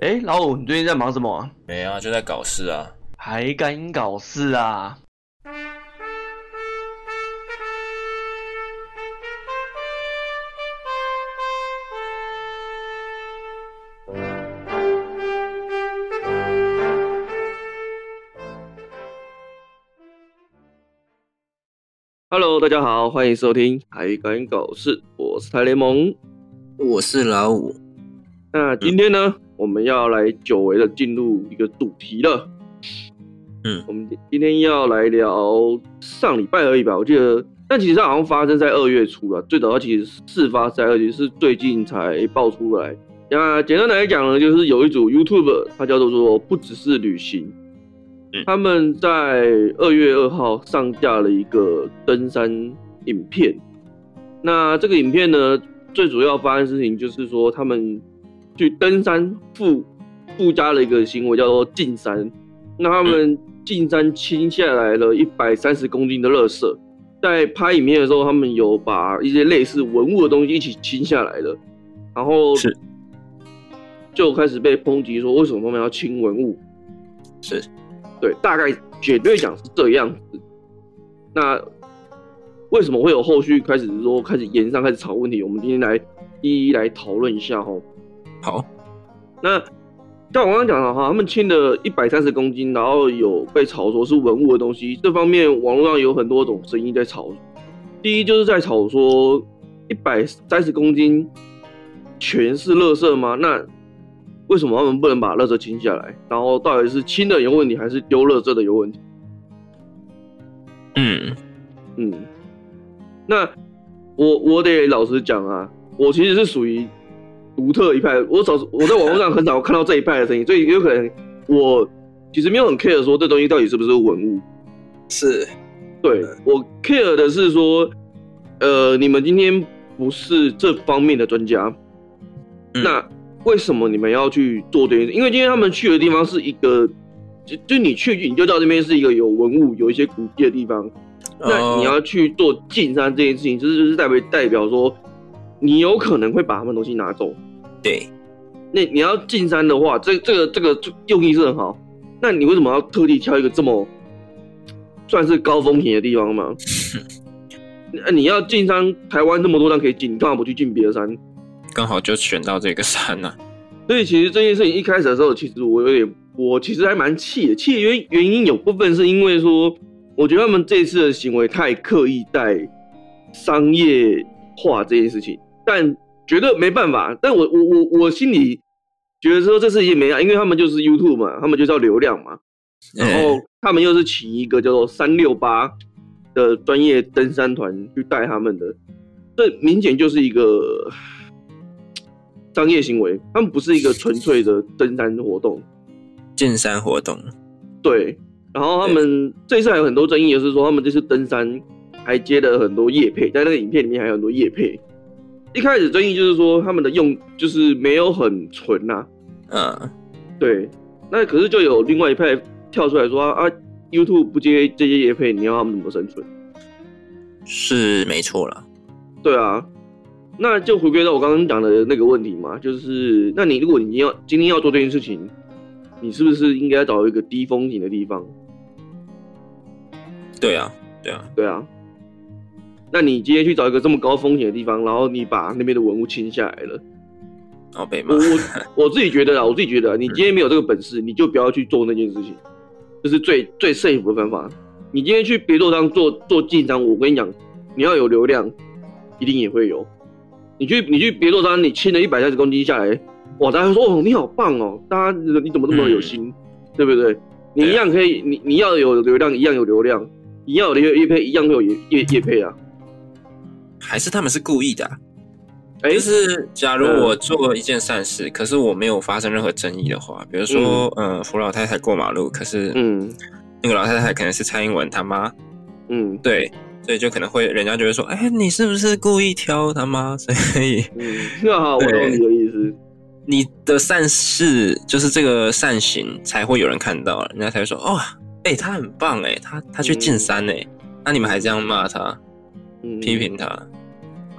哎，老五，你最近在忙什么啊？没啊，就在搞事啊！还敢搞事啊？Hello，大家好，欢迎收听《还敢搞事》，我是台联盟，我是老五。那今天呢？嗯我们要来久违的进入一个主题了，嗯，我们今天要来聊上礼拜而已吧，我记得，但其实它好像发生在二月初了，最早它其实事发在二月，是最近才爆出来。那简单来讲呢，就是有一组 YouTuber，它叫做说不只是旅行，他们在二月二号上架了一个登山影片。那这个影片呢，最主要发生的事情就是说他们。去登山附附加了一个行为叫做进山，那他们进山清下来了一百三十公斤的垃圾，在拍影片的时候，他们有把一些类似文物的东西一起清下来了，然后是就开始被抨击说为什么他们要清文物？是，对，大概绝对讲是这样子。那为什么会有后续开始说开始延上开始吵问题？我们今天来一一来讨论一下哈。好，那像我刚刚讲的哈，他们轻的一百三十公斤，然后有被炒作是文物的东西，这方面网络上有很多种声音在炒。第一就是在炒说一百三十公斤全是垃圾吗？那为什么他们不能把垃圾清下来？然后到底是清的有问题，还是丢垃圾的有问题？嗯嗯，那我我得老实讲啊，我其实是属于。独特一派，我少我在网络上很少看到这一派的声音，所以有可能我其实没有很 care 说这东西到底是不是文物。是，对，我 care 的是说，呃，你们今天不是这方面的专家，嗯，那为什么你们要去做这件事？因为今天他们去的地方是一个，就就你去你就知道这边是一个有文物、有一些古迹的地方，那你要去做进山这件事情，就是就是代表代表说，你有可能会把他们东西拿走。对，那你要进山的话，这这个这个用意是很好。那你为什么要特地挑一个这么算是高风险的地方吗？那你要进山，台湾这么多山可以进，你干嘛不去进别的山？刚好就选到这个山呢。所以其实这件事情一开始的时候，其实我有点，我其实还蛮气的。气的原原因有部分是因为说，我觉得他们这次的行为太刻意在商业化这件事情，但。觉得没办法，但我我我我心里觉得说这事情没啊，因为他们就是 YouTube 嘛，他们就是要流量嘛，然后他们又是请一个叫做三六八的专业登山团去带他们的，这明显就是一个商业行为，他们不是一个纯粹的登山活动，进山活动，对，然后他们这次还有很多争议，也是说他们这次登山还接了很多业配，在那个影片里面还有很多业配。一开始争议就是说他们的用就是没有很纯呐，嗯，对，那可是就有另外一派跳出来说啊，YouTube 不接这些业配，你要他们怎么生存？是没错啦，对啊，那就回归到我刚刚讲的那个问题嘛，就是那你如果你要今天要做这件事情，你是不是应该找一个低风险的地方？对啊，对啊，对啊。那你今天去找一个这么高风险的地方，然后你把那边的文物清下来了，哦，被骂。我我我自己觉得啊，我自己觉得，你今天没有这个本事，你就不要去做那件事情，这是最最 safe 的方法。你今天去别座商做做进商，我跟你讲，你要有流量，一定也会有。你去你去别座商，你清了一百三十公斤下来，哇，大家说哦，你好棒哦，大家你怎么这么有心，嗯、对不对？你一样可以，你你要有流量，一样有流量，一样有业配，一样会有业业业配啊。还是他们是故意的、啊，欸、就是假如我做了一件善事，嗯、可是我没有发生任何争议的话，比如说，嗯，呃、扶老太太过马路，可是，嗯，那个老太太可能是蔡英文他妈，嗯，对，所以就可能会人家就会说，哎、欸，你是不是故意挑他妈？所以，嗯，那好，我懂你的意思，你的善事就是这个善行才会有人看到，人家才会说，哦，哎、欸，他很棒，哎，他他去进山，哎，那你们还这样骂他？批评他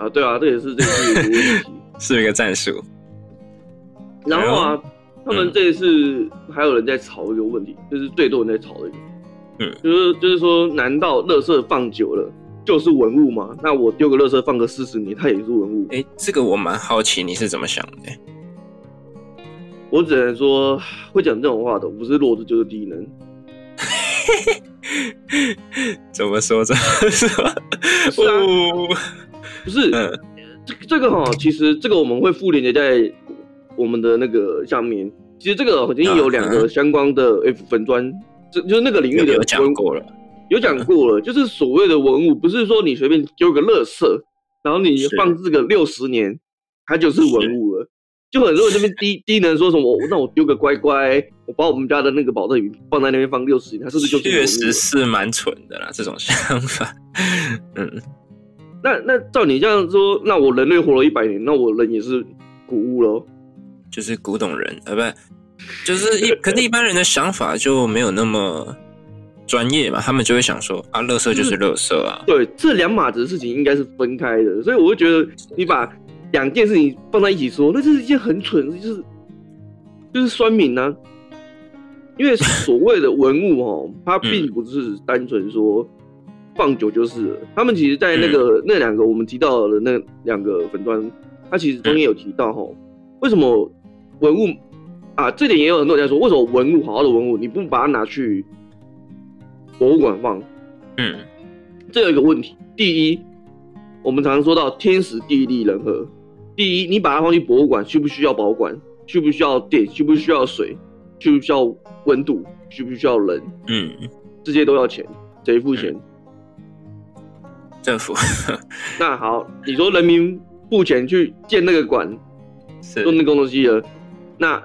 啊，对啊，这也是这个问题，是一个战术。然后啊，他们这一次还有人在吵一个问题，就是最多人在吵的一个，嗯，就是就是说，难道垃圾放久了就是文物吗？那我丢个垃圾放个四十年，它也是文物？哎、欸，这个我蛮好奇你是怎么想的。我只能说，会讲这种话的不是弱智就是低能。怎么说？怎么说？不 是、啊，不是，嗯，这这个哈，其实这个我们会附连接在我们的那个下面。其实这个已经有两个相关的 F 粉砖，这就是那个领域的有讲过了，有讲过了，就是所谓的文物，不是说你随便丢个垃圾，然后你放置个六十年，它就是文物了。就很多人这边 低低能说什么，那我丢个乖乖，我把我们家的那个保特瓶放在那边放六十年，它是不是就确实是蛮蠢的啦？这种想法，嗯，那那照你这样说，那我人类活了一百年，那我人也是古物喽？就是古董人，啊，不，就是一，可是一般人的想法就没有那么专业嘛，他们就会想说啊，乐色就是乐色啊。对，这两码子的事情应该是分开的，所以我会觉得你把。两件事情放在一起说，那就是一件很蠢，就是就是酸民呢、啊。因为所谓的文物哦，它并不是单纯说放久就是了。他们其实，在那个那两个我们提到的那两个粉砖，它其实中间有提到哈，为什么文物啊？这点也有很多人在说，为什么文物好好的文物，你不把它拿去博物馆放？嗯，这有一个问题。第一，我们常常说到天时地利人和。第一，你把它放进博物馆，需不需要保管？需不需要电？需不需要水？需不需要温度？需不需要人？嗯，这些都要钱，谁付钱？嗯、政府。那好，你说人民付钱去建那个馆，做那个东西了，那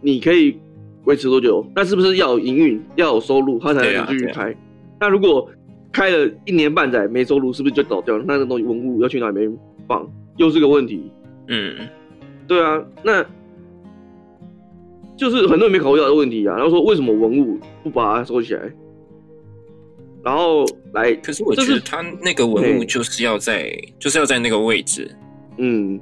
你可以维持多久？那是不是要有营运，要有收入，他才能继续开？啊啊、那如果开了一年半载没收入，是不是就倒掉了？那个东西文物要去哪边放？又是个问题，嗯，对啊，那就是很多人没考虑到的问题啊。然后说为什么文物不把它收起来，然后来？可是我觉得他那个文物就是要在，就是要在那个位置，嗯，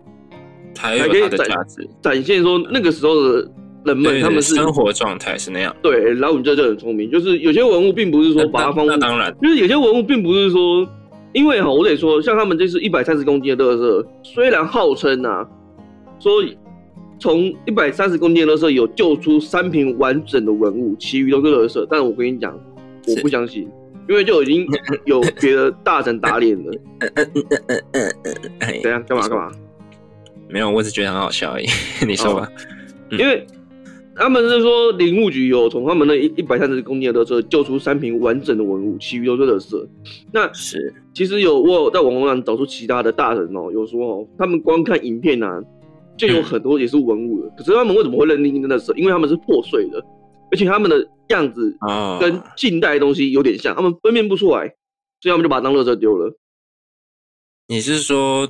才有它的价值，展现说那个时候的人们他们是生活状态是那样。对，然后你这就很聪明，就是有些文物并不是说把它放，那当然，就是有些文物并不是说。因为哈，我得说，像他们这是一百三十公斤的乐色，虽然号称啊，说从一百三十公斤的垃圾有救出三瓶完整的文物，其余都是垃圾。但是我跟你讲，我不相信，因为就已经有别的大神打脸了。嗯嗯嗯嗯嗯嗯，怎样？干嘛干嘛？没有，我只觉得很好笑而已。你说吧，因为。他们是说林务局有从他们那一一百三十公斤的垃圾救出三瓶完整的文物，其余都是垃圾。那是其实有我有在网络上找出其他的大人哦，有说哦，他们光看影片啊，就有很多也是文物的。嗯、可是他们为什么会认定那是？因为他们是破碎的，而且他们的样子跟近代的东西有点像，他们分辨不出来，所以他们就把它当垃圾丢了。你是说？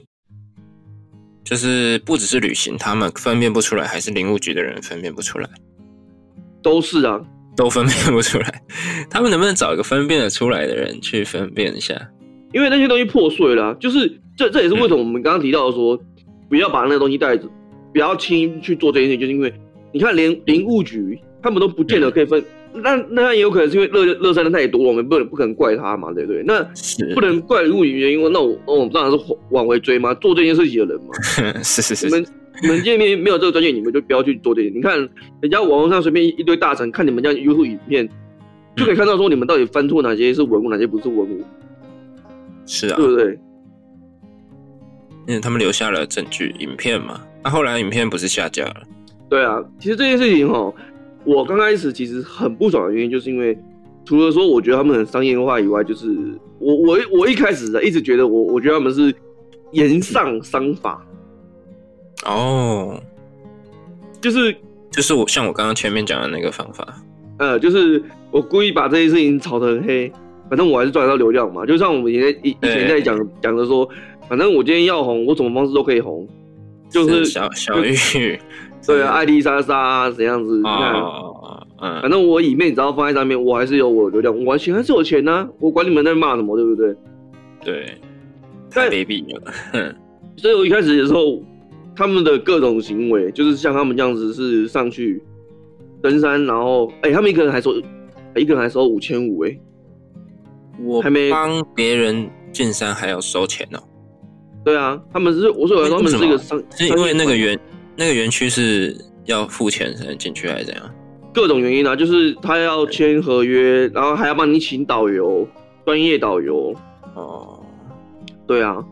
就是不只是旅行，他们分辨不出来，还是林务局的人分辨不出来，都是啊，都分辨不出来。他们能不能找一个分辨得出来的人去分辨一下？因为那些东西破碎了，就是这这也是为什么我们刚刚提到说，嗯、不要把那个东西带着，不要轻易去做这件事情，就是因为你看连林务局他们都不见得可以分。嗯那那也有可能是因为乐乐山的太多了，我们不能不可能怪他嘛，对不对？那不能怪物理原因，那我那我们当然是往回追嘛，做这件事情的人嘛。是是是。你们你们见面没有这个专业，你们就不要去做这些。你看人家网络上随便一堆大神看你们家 YouTube 影片，就可以看到说你们到底翻错哪些是文物，哪些不是文物。是啊，对不对？因为他们留下了证据影片嘛，那、啊、后来影片不是下架了？对啊，其实这件事情哈。我刚开始其实很不爽的原因，就是因为除了说我觉得他们很商业化以外，就是我我我一开始一直觉得我我觉得他们是严上商法哦，就是就是我像我刚刚前面讲的那个方法，呃，就是我故意把这些事情炒得很黑，反正我还是赚得到流量嘛。就像我们以前以以前在讲讲的说，反正我今天要红，我什么方式都可以红，就是小小玉。对啊，爱丽莎莎怎样子？你看，嗯，反正我影片只要放在上面，我还是有我流量，我完全还是有钱呢、啊。我管你们在骂什么，对不对？对，太卑鄙了。所以我一开始的时候，他们的各种行为，就是像他们这样子是上去登山，然后哎、欸，他们一个人还收，一个人还收五千五哎，我还没帮别人进山还要收钱呢、喔。对啊，他们是我说他们是一个商，是因为那个园那个园区是要付钱才能进去还是怎样？各种原因啊，就是他要签合约，然后还要帮你请导游，专业导游。哦，对啊，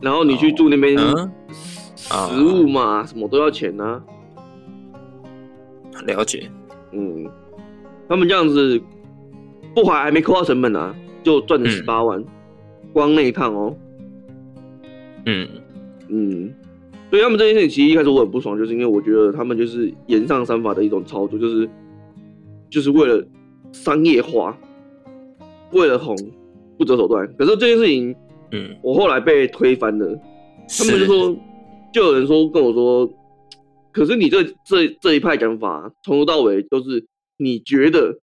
然后你去住那边。哦嗯食物嘛，什么都要钱呢、啊。了解，嗯，他们这样子不还还没扣到成本呢、啊，就赚了十八万，嗯、光那一趟哦。嗯嗯，所以他们这件事情其实一开始我很不爽，就是因为我觉得他们就是延上三法的一种操作，就是就是为了商业化，为了红不择手段。可是这件事情，嗯，我后来被推翻了，他们就说。就有人说跟我说，可是你这这这一派讲法，从头到尾都是你觉得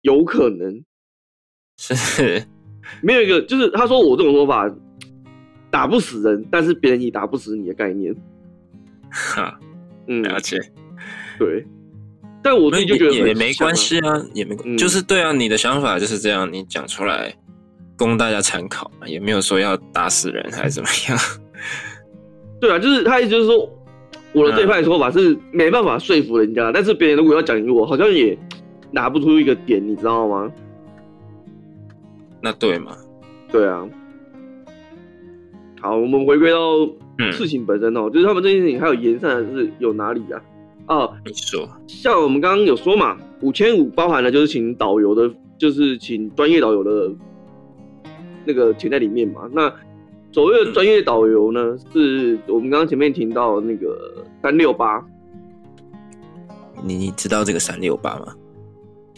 有可能，是没有一个，就是他说我这种说法打不死人，但是别人也打不死你的概念。哈，嗯，了解，对，但我自己就觉得也没关系啊，也没，嗯，就是对啊，你的想法就是这样，你讲出来供大家参考，也没有说要打死人还是怎么样。对啊，就是他意思就是说，我的这一派说法是没办法说服人家，嗯、但是别人如果要讲赢我，好像也拿不出一个点，你知道吗？那对吗？对啊。好，我们回归到事情本身哦，嗯、就是他们这件事情还有延伸的是有哪里啊？哦，你说，像我们刚刚有说嘛，五千五包含了就是请导游的，就是请专业导游的那个钱在里面嘛，那。所谓的专业导游呢，是我们刚刚前面提到那个三六八。你你知道这个三六八吗？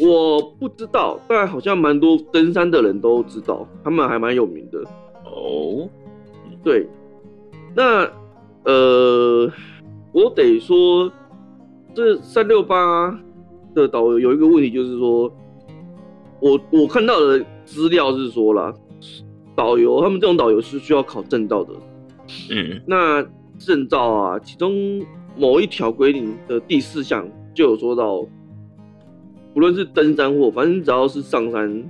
我不知道，但好像蛮多登山的人都知道，他们还蛮有名的。哦，对，那呃，我得说，这三六八的导游有一个问题，就是说，我我看到的资料是说了。导游，他们这种导游是需要考证照的。嗯，那证照啊，其中某一条规定的第四项就有说到，不论是登山或反正只要是上山，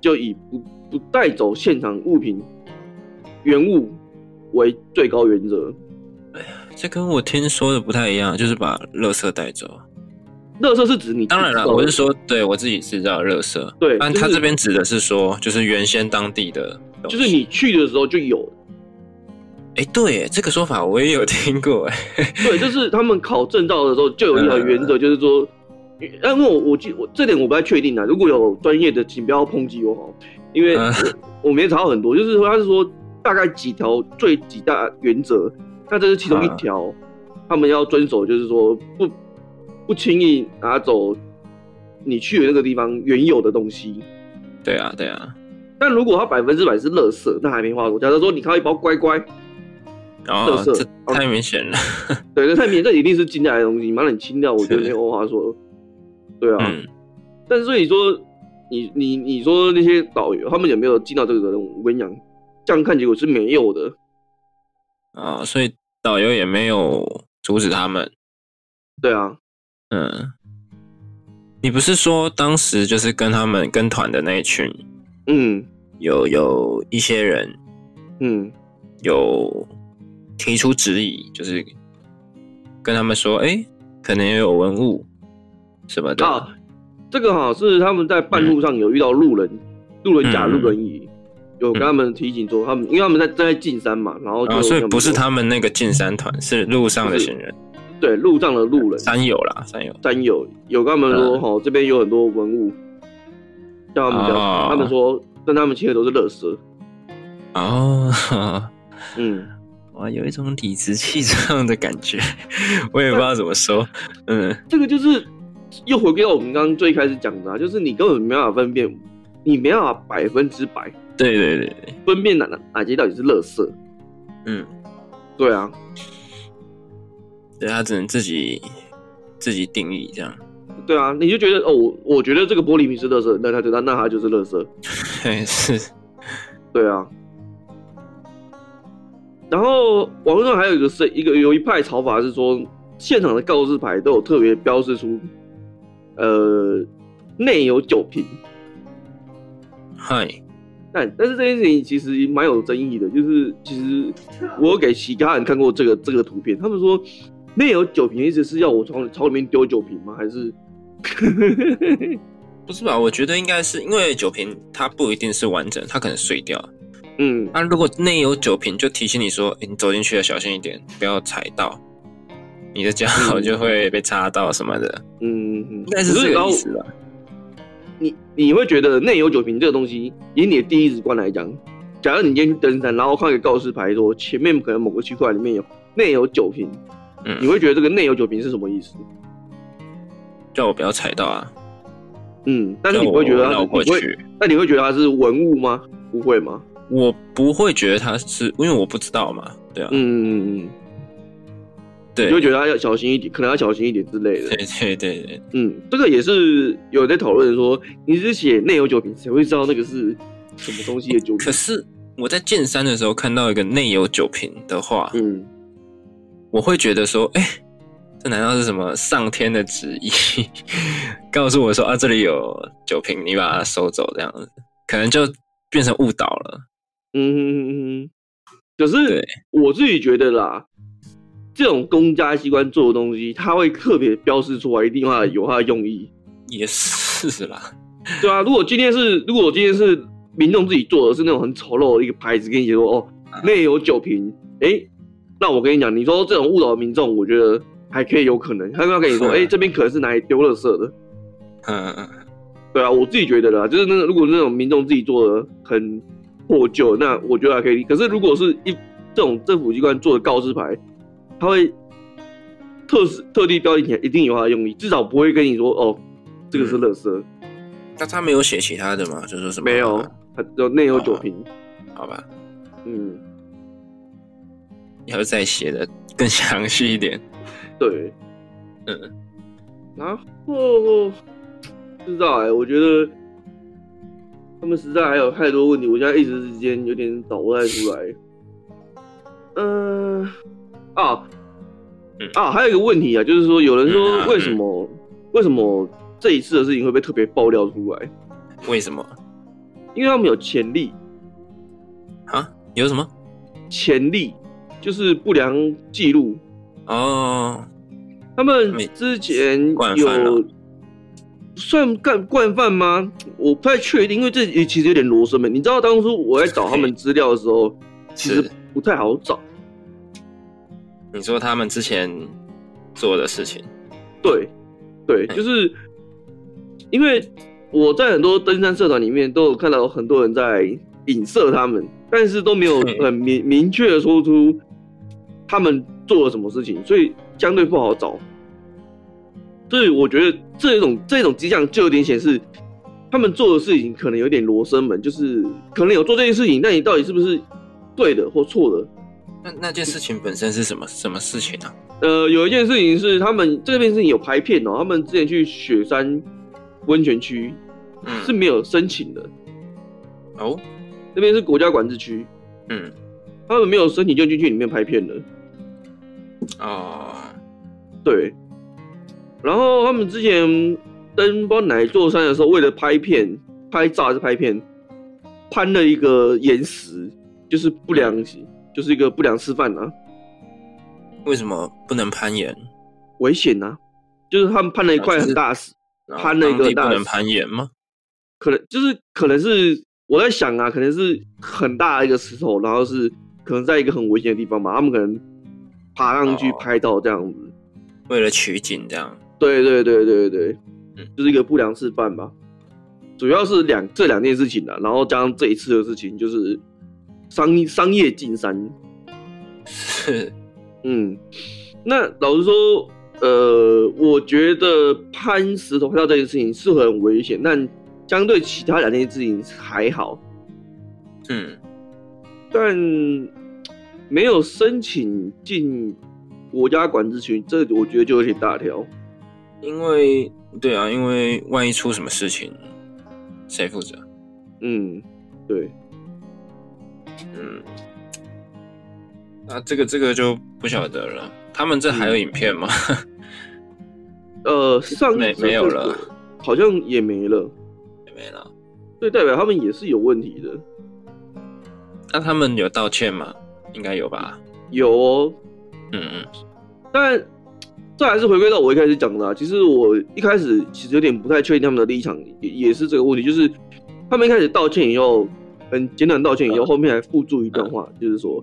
就以不不带走现场物品原物为最高原则。哎呀，这跟我听说的不太一样，就是把垃圾带走。垃圾是指你当然了，我是说，对我自己制造的垃圾。对，但他这边指的是说，就是原先当地的，就是你去的时候就有。哎、欸，对，这个说法我也有听过。哎，对，就是他们考证照的时候就有一条原则，就是说，因为我我记我这点我不太确定啊。如果有专业的，请不要抨击我哦，因为我，我没查到很多，就是说他是说大概几条最几大原则，那这是其中一条，他们要遵守，就是说不。不轻易拿走你去的那个地方原有的东西。对啊，对啊。但如果它百分之百是垃圾，那还没话说。假如说你看到一包乖乖，垃圾，这太明显了。对，这太明显，这一定是进来的东西，把你清掉，我觉得没有话说。对啊。嗯、但是所以说，你你你说那些导游，他们有没有尽到这个责任？我跟你讲，这样看结果是没有的。啊，所以导游也没有阻止他们。对啊。嗯，你不是说当时就是跟他们跟团的那一群，嗯，有有一些人，嗯，有提出质疑，就是跟他们说，哎、欸，可能也有文物什么的。啊，这个好是他们在半路上有遇到路人，嗯、路人甲、路人乙，有跟他们提醒说，他们因为他们在在进山嘛，然后所以不是他们那个进山团，是路上的行人。对，路上的路人，山友啦，山友，山友有跟他们说，哈、嗯，这边有很多文物，叫他们讲，哦、他们说跟他们其实都是乐色。哦，嗯，哇，有一种理直气壮的感觉，我也不知道怎么说。嗯，这个就是又回归到我们刚刚最开始讲的、啊，就是你根本没办法分辨，你没办法百分之百，对对对对，分辨哪哪哪些到底是垃圾。嗯，对啊。对，他只能自己自己定义这样。对啊，你就觉得哦，我我觉得这个玻璃瓶是垃圾，那他觉得那他就是垃圾。对，是。对啊。然后网络上还有一个是一个有一派炒法是说，现场的告示牌都有特别标示出，呃，内有酒瓶。嗨，但但是这件事情其实蛮有争议的，就是其实我有给其他人看过这个这个图片，他们说内有酒瓶，意思是要我从朝里面丢酒瓶吗？还是？不是吧？我觉得应该是因为酒瓶它不一定是完整，它可能碎掉。嗯，那、啊、如果内有酒瓶，就提醒你说，欸、你走进去要小心一点，不要踩到，你的脚就会被擦到什么的。嗯嗯，应该是这个意思吧？你你会觉得内有酒瓶这个东西，以你的第一直观来讲，假如你今天去登山，然后看一个告示牌说前面可能某个区块里面有内有酒瓶，嗯，你会觉得这个内有酒瓶是什么意思？叫我不要踩到啊。嗯，但是你会觉得它是，你会，那你会觉得它是文物吗？不会吗？我不会觉得它是，因为我不知道嘛。对啊，嗯嗯嗯，对，你会觉得他要小心一点，可能要小心一点之类的。对对对对，嗯，这个也是有在讨论说，你是写内有酒瓶，谁会知道那个是什么东西的酒瓶？可是我在剑山的时候看到一个内有酒瓶的话，嗯，我会觉得说，哎、欸。这难道是什么上天的旨意？告诉我说啊，这里有酒瓶，你把它收走，这样子可能就变成误导了。嗯哼哼哼，可是我自己觉得啦，这种公家机关做的东西，它会特别标示出来，一定要有它的用意。也是啦，对啊。如果今天是，如果今天是民众自己做的是那种很丑陋的一个牌子，跟你说哦，内有酒瓶，哎、欸，那我跟你讲，你说这种误导民众，我觉得。还可以有可能，他刚刚跟你说，哎、欸，这边可能是哪里丢垃圾的。嗯嗯，对啊，我自己觉得啦，就是那个如果那种民众自己做的很破旧，那我觉得还可以。可是如果是一这种政府机关做的告示牌，他会特特地标记起来，一定有他的用意，至少不会跟你说哦，这个是垃圾。那、嗯、他没有写其他的吗？就说什么？没有，他只有内有酒瓶。好吧，嗯，要再写的更详细一点。对，嗯，然后不知道哎、欸，我觉得他们实在还有太多问题，我现在一时之间有点找不太出来。嗯、呃，啊，啊，还有一个问题啊，就是说有人说为什么、嗯啊嗯、为什么这一次的事情会被特别爆料出来？为什么？因为他们有潜力啊？有什么潜力？就是不良记录。哦，他们之前有算干惯犯吗？我不太确定，因为这也其实有点罗生门。你知道当初我在找他们资料的时候，其实不太好找。你说他们之前做的事情？对，对，就是因为我在很多登山社团里面都有看到很多人在影射他们，但是都没有很明明确的说出他们。做了什么事情，所以相对不好找。所以我觉得这种这种迹象就有点显示，他们做的事情可能有点罗生门，就是可能有做这件事情，但你到底是不是对的或错的？那那件事情本身是什么什么事情啊？呃，有一件事情是他们这边事情有拍片哦，他们之前去雪山温泉区是没有申请的。哦，那边是国家管制区，嗯，他们没有申请就进去里面拍片了。哦、oh.，对，然后他们之前登不知道哪一座山的时候，为了拍片、拍照还是拍片，攀了一个岩石，就是不良，就是一个不良示范啊。为什么不能攀岩？危险啊！就是他们攀了一块很大石，攀了一个大。不能攀岩吗？可能就是可能是我在想啊，可能是很大的一个石头，然后是可能在一个很危险的地方吧，他们可能。爬上去拍到这样子，为了取景这样。对对对对对，嗯，就是一个不良示范吧。主要是两这两件事情啊，然后加上这一次的事情，就是商商业进山。是，嗯，那老实说，呃，我觉得攀石头拍照这件事情是很危险，但相对其他两件事情还好。嗯，但。没有申请进国家管制区，这我觉得就有点大条。因为，对啊，因为万一出什么事情，谁负责？嗯，对，嗯，啊，这个这个就不晓得了。他们这还有影片吗？嗯、呃，上没没有了，好像也没了，也没了。对，代表他们也是有问题的。那他们有道歉吗？应该有吧。有哦，嗯嗯。但这还是回归到我一开始讲的啊。其实我一开始其实有点不太确定他们的立场，也也是这个问题，就是他们一开始道歉以后，很简短道歉以后，后面还附注一段话，嗯、就是说。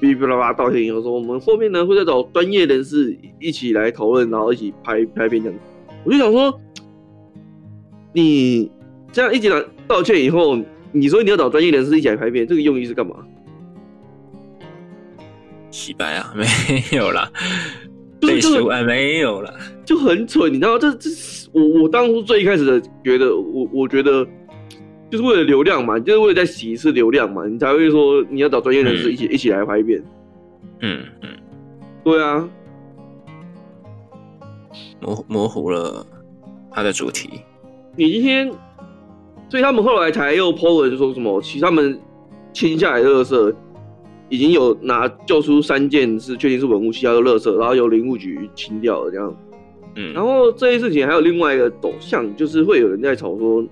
哔哔啦啦道歉以后说，我们后面呢会再找专业人士一起来讨论，然后一起拍拍片这样。我就想说，你这样一起来道歉以后，你说你要找专业人士一起来拍片，这个用意是干嘛？洗白啊？没有啦，对，洗白没有啦，就很蠢，你知道？这这我我当初最一开始的觉得，我我觉得。就是为了流量嘛，就是为了再洗一次流量嘛，你才会说你要找专业人士一起、嗯、一起来拍片。嗯嗯，对啊，模模糊了他的主题。你今天，所以他们后来才又 po 文说什么？其实他们清下来的垃圾已经有拿救出三件是确定是文物，其他的垃圾，然后由林务局清掉了这样。嗯，然后这些事情还有另外一个走向，就是会有人在吵说。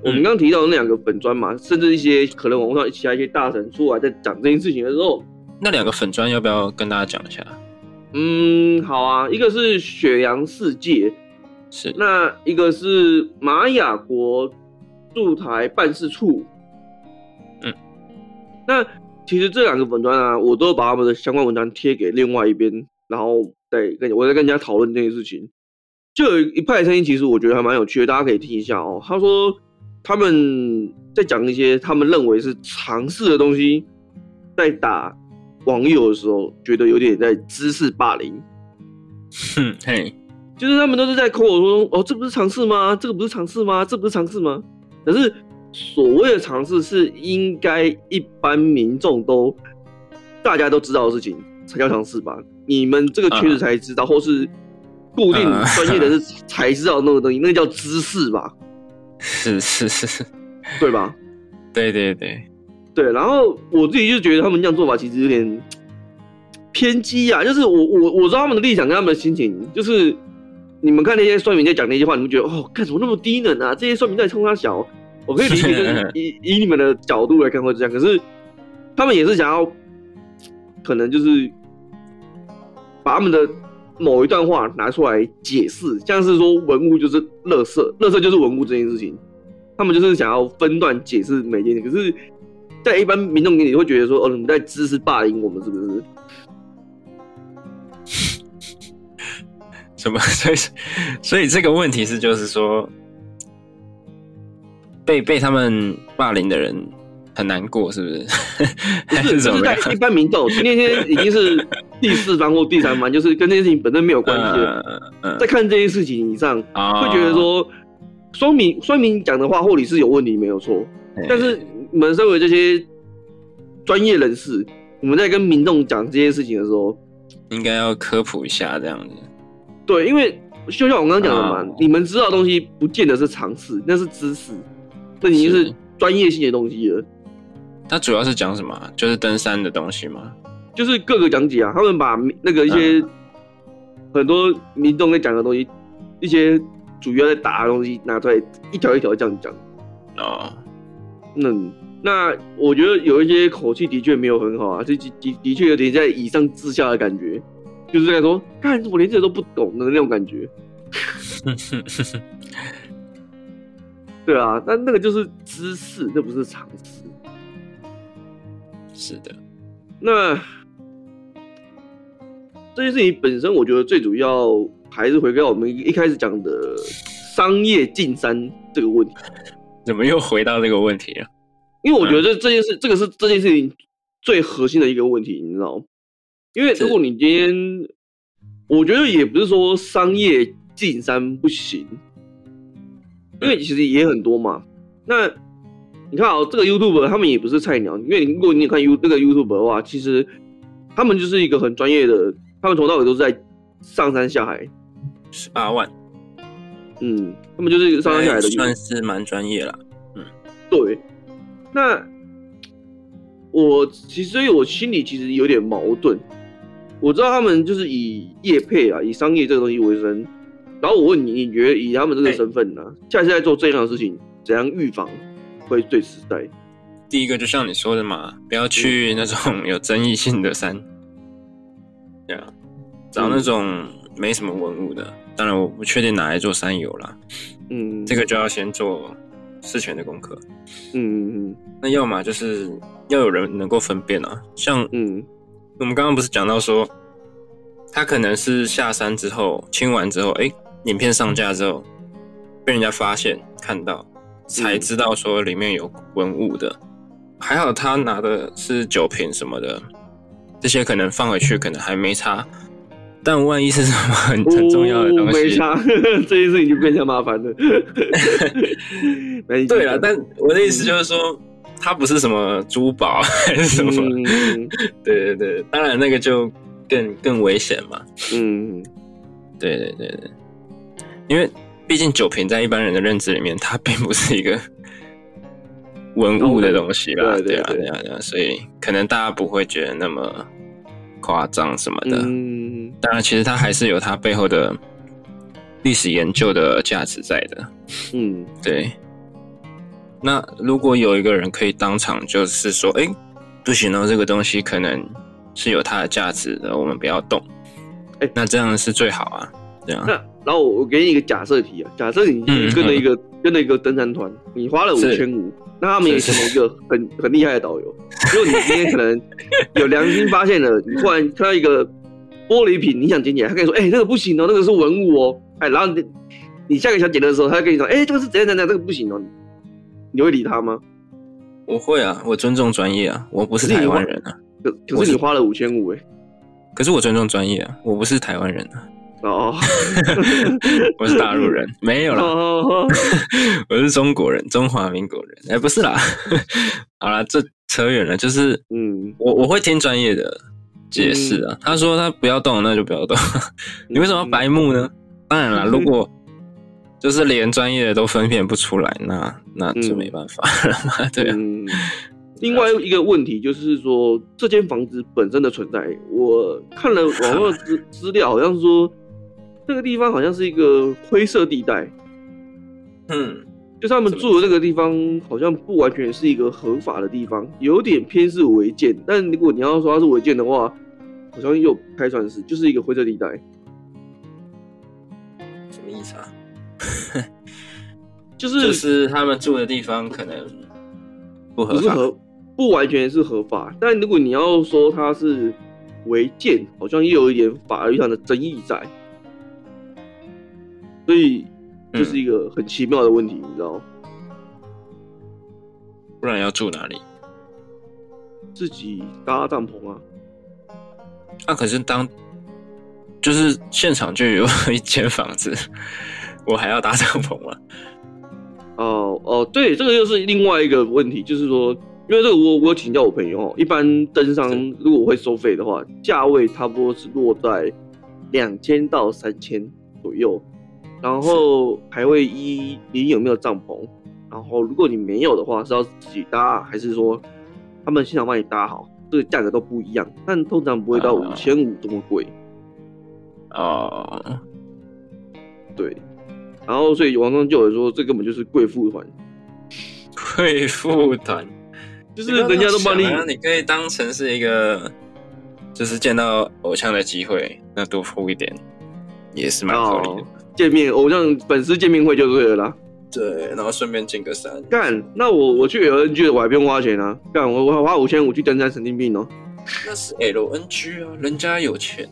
我们刚刚提到的那两个粉砖嘛，甚至一些可能网络上其他一些大神出来在讲这件事情的时候，那两个粉砖要不要跟大家讲一下？嗯，好啊，一个是雪阳世界，是那一个是玛雅国驻台办事处，嗯，那其实这两个粉砖啊，我都把他们的相关文章贴给另外一边，然后再跟我在跟人家讨论这件事情，就有一派声音，其实我觉得还蛮有趣的，大家可以听一下哦。他说。他们在讲一些他们认为是常识的东西，在打网友的时候，觉得有点在知识霸凌。哼，嘿，就是他们都是在口口说说，哦，这不是尝试吗？这个不是尝试吗？这不是尝试吗？可是所谓的尝试是应该一般民众都大家都知道的事情才叫尝试吧？你们这个圈子才知道，uh, 或是固定专业的人才知道那个东西，那个叫知识吧？是是是是，对吧？对对对对，然后我自己就觉得他们这样做法其实有点偏激啊。就是我我我知道他们的立场跟他们的心情，就是你们看那些算命在讲那些话，你们觉得哦，干什么那么低能啊？这些算命在冲他小，我可以理解，就是以以你们的角度来看会这样。可是他们也是想要，可能就是把他们的。某一段话拿出来解释，像是说文物就是垃圾，垃圾就是文物这件事情，他们就是想要分段解释每件事。可是，在一般民众眼里会觉得说，哦，你们在知识霸凌我们，是不是？什么？所以，所以这个问题是，就是说，被被他们霸凌的人。很难过是不是？不是，就是在一般民众，今天已经是第四方或第三方，就是跟这件事情本身没有关系的。在看这件事情以上，会觉得说，双明双明讲的话或许是有问题，没有错。但是你们身为这些专业人士，我们在跟民众讲这件事情的时候，应该要科普一下这样子。对，因为就像我刚刚讲的嘛，你们知道的东西不见得是常识，那是知识，这已经是专业性的东西了。它主要是讲什么？就是登山的东西吗？就是各个讲解啊，他们把那个一些很多民众在讲的东西，一些主要在打的东西拿出来，一条一条这样讲。哦，那那我觉得有一些口气的确没有很好啊，这的的的确有点在以上至下的感觉，就是在说，看我连这都不懂的那种感觉。对啊，但那个就是知识，那不是常识。是的，那这件事情本身，我觉得最主要还是回归到我们一开始讲的商业进山这个问题。怎么又回到这个问题啊？因为我觉得这这件事，嗯、这个是这件事情最核心的一个问题，你知道吗？因为如果你今天，我觉得也不是说商业进山不行，因为其实也很多嘛。那你看哦，这个 YouTuber 他们也不是菜鸟，因为如果你看 You 这个 YouTuber 的话，其实他们就是一个很专业的，他们从头到尾都是在上山下海。十八万，嗯，他们就是上山下海的，算是蛮专业了。嗯，对。那我其实所以我心里其实有点矛盾。我知道他们就是以业配啊，以商业这个东西为生。然后我问你，你觉得以他们这个身份呢、啊，下次在做这样的事情，怎样预防会最实在？第一个就像你说的嘛，不要去那种有争议性的山，对啊，找那种没什么文物的。当然，我不确定哪一座山有啦。嗯，这个就要先做事前的功课。嗯嗯嗯。那要么就是要有人能够分辨啊，像嗯。我们刚刚不是讲到说，他可能是下山之后清完之后，哎，影片上架之后被人家发现看到，才知道说里面有文物的。还好他拿的是酒瓶什么的，这些可能放回去可能还没差，但万一是什么很很重要的东西，没差，这件事已经变成麻烦了。对了，但我的意思就是说。它不是什么珠宝还是什么？嗯、对对对，当然那个就更更危险嘛。嗯，对对对对，因为毕竟酒瓶在一般人的认知里面，它并不是一个文物的东西吧？对啊对啊对啊，所以可能大家不会觉得那么夸张什么的。嗯，当然，其实它还是有它背后的历史研究的价值在的。嗯，对。那如果有一个人可以当场就是说，哎，不行哦，这个东西可能是有它的价值的，我们不要动。哎，那这样是最好啊，这样。那然后我给你一个假设题啊，假设你跟了一个、嗯、跟了一个登山团，你花了五千五，那他们也成了一个很很厉害的导游。如果你今天可能有良心发现了，你突然看到一个玻璃瓶，你想捡起来，他跟你说，哎，那个不行哦，那个是文物哦。哎，然后你你下个想捡的时候，他跟你说，哎，这个是怎样怎样，这个不行哦。你会理他吗？我会啊，我尊重专业啊，我不是台湾人啊。可可是你花了五千五哎。可是我尊重专业啊，我不是台湾人啊。哦，我是大陆人，没有啦。我是中国人，中华民国人。哎，不是啦。好啦，这扯远了。就是，嗯，我我会听专业的解释啊。他说他不要动，那就不要动。你为什么要白目呢？当然了，如果。就是连专业的都分辨不出来，那那就没办法了嘛。嗯、对啊、嗯。另外一个问题就是说，这间房子本身的存在，我看了网络资资料，好像是说这个地方好像是一个灰色地带。嗯，就是他们住的这个地方，好像不完全是一个合法的地方，有点偏是违建。但如果你要说它是违建的话，好像又不太算是，就是一个灰色地带。什么意思啊？就是就是他们住的地方可能不合法，不，不完全是合法。但如果你要说它是违建，好像又有一点法律上的争议在，所以这是一个很奇妙的问题，嗯、你知道？不然要住哪里？自己搭帐篷啊？那、啊、可是当就是现场就有一间房子。我还要搭帐篷吗？哦哦，对，这个又是另外一个问题，就是说，因为这个我我请教我朋友哦，一般登山如果我会收费的话，价位差不多是落在两千到三千左右，然后还会依你有没有帐篷，然后如果你没有的话，是要自己搭，还是说他们现场帮你搭好，这个价格都不一样，但通常不会到五千五这么贵。哦，对。然后，所以网上就有人说，这根本就是贵妇团。贵妇团就是人家都帮你，你可以当成是一个，就是见到偶像的机会，那多付一点也是蛮合理的。见面偶像粉丝见面会就对了啦。对，然后顺便进个山。干，那我我去 LNG 我还不用花钱啊？干，我我花五千五去登山，神经病哦。那是 LNG 啊，人家有钱。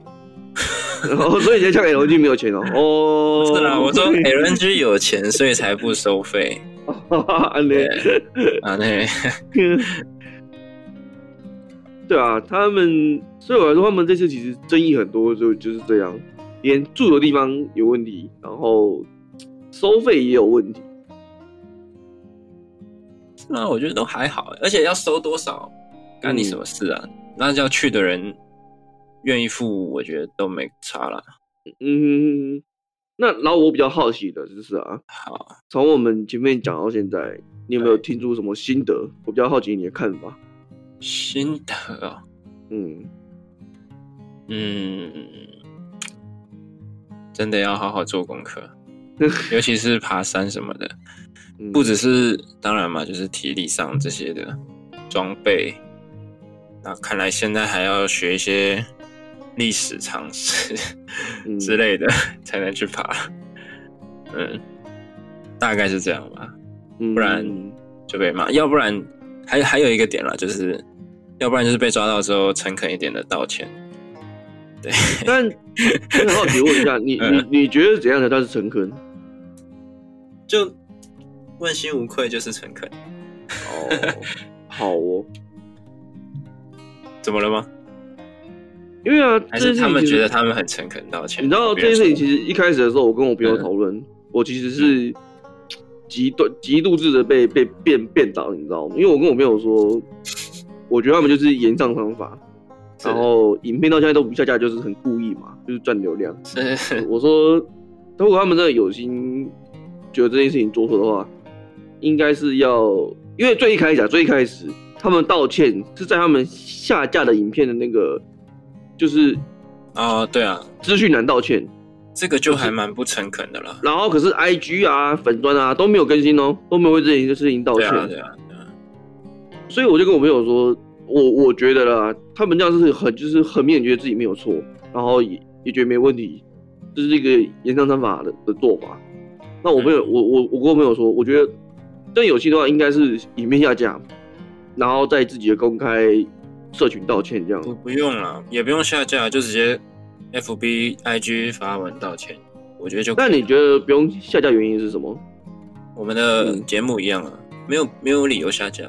然后，所以你像 LNG 没有钱哦。哦，是啊，我说 LNG 有钱，所以才不收费。啊，对，啊，对，对啊，他们，所以我来说，他们这次其实争议很多，就就是这样，连住的地方有问题，然后收费也有问题。那我觉得都还好，而且要收多少，干你什么事啊？嗯、那要去的人。愿意付，我觉得都没差了。嗯，那然后我比较好奇的就是啊，好，从我们前面讲到现在，你有没有听出什么心得？我比较好奇你的看法。心得哦，嗯嗯，真的要好好做功课，尤其是爬山什么的，不只是当然嘛，就是体力上这些的装备。那看来现在还要学一些历史常识之类的，才能去爬。嗯，大概是这样吧，不然就被骂。要不然还还有一个点啦，就是要不然就是被抓到之后诚恳一点的道歉。对，但我很好奇问一下，你 你你觉得怎样才算是诚恳？就问心无愧就是诚恳。哦，好哦。怎么了吗？因为啊，还是他们觉得他们很诚恳道歉。你知道这件事情其实一开始的时候，我跟我朋友讨论，嗯、我其实是极端极度质的被被变变倒，你知道吗？因为我跟我朋友说，我觉得他们就是延上方法，然后影片到现在都不下架，就是很故意嘛，就是赚流量。是我说，如果他们真的有心觉得这件事情做错的话，应该是要，因为最一开始啊，最一开始。他们道歉是在他们下架的影片的那个，就是啊，对啊，资讯栏道歉，这个就还蛮不诚恳的了。然后可是 I G 啊、粉砖啊都没有更新哦，都没有为这件事情道歉。对啊，对啊，对啊。所以我就跟我朋友说，我我觉得啦，他们这样是很就是很明显觉得自己没有错，然后也也觉得没问题，这是一个延上商法的的做法。那我朋友，嗯、我我我跟我朋友说，我觉得真有戏的话，应该是影片下架。然后在自己的公开社群道歉，这样不不用了，也不用下架，就直接 F B I G 发文道歉，我觉得就。那你觉得不用下架原因是什么？我们的节目一样啊，嗯、没有没有理由下架。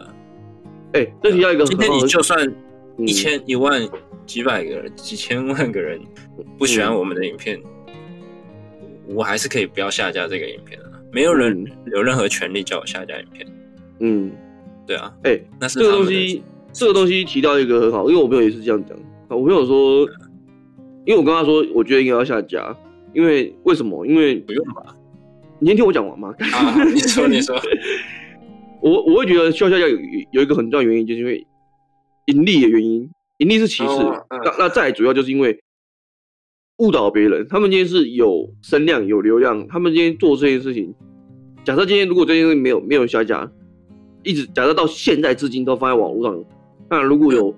哎、欸，这提到一个，今天你就算一千、嗯、一万几百个人、几千万个人不喜欢我们的影片，嗯、我还是可以不要下架这个影片啊，没有人有任何权利叫我下架影片。嗯。对啊，哎、欸，那是这个东西，这个东西提到一个很好，因为我朋友也是这样讲。我朋友说，因为我跟他说，我觉得应该要下架，因为为什么？因为不用吧？你先听我讲完嘛。啊，你说，你说。我我会觉得需要下架有有一个很重要的原因，就是因为盈利的原因，盈利是其次。哦嗯、那那再主要就是因为误导别人。他们今天是有声量、有流量，他们今天做这件事情，假设今天如果这件事情没有没有下架。一直假设到现在至今都放在网络上，那如果有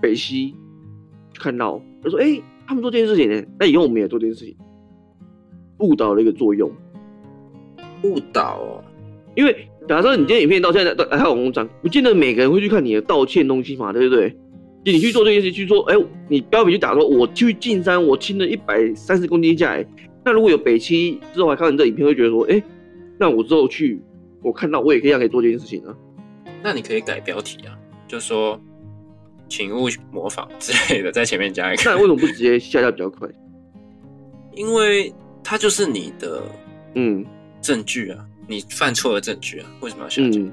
北西看到，他说：“哎、欸，他们做这件事情呢，那以后我们也做这件事情，误导的一个作用。误导哦，因为假设你今天影片到现在都还有网络上，不见得每个人会去看你的道歉东西嘛，对不对？就你去做这件事，去说，哎、欸，你标题去打说，我去进山，我轻了一百三十公斤下来。那如果有北七之后还看到你这影片，会觉得说，哎、欸，那我之后去。”我看到我也可以让你做这件事情啊，那你可以改标题啊，就说请勿模仿之类的，在前面加一个。那为什么不直接下架比较快？因为它就是你的嗯证据啊，嗯、你犯错的证据啊，为什么要下架？嗯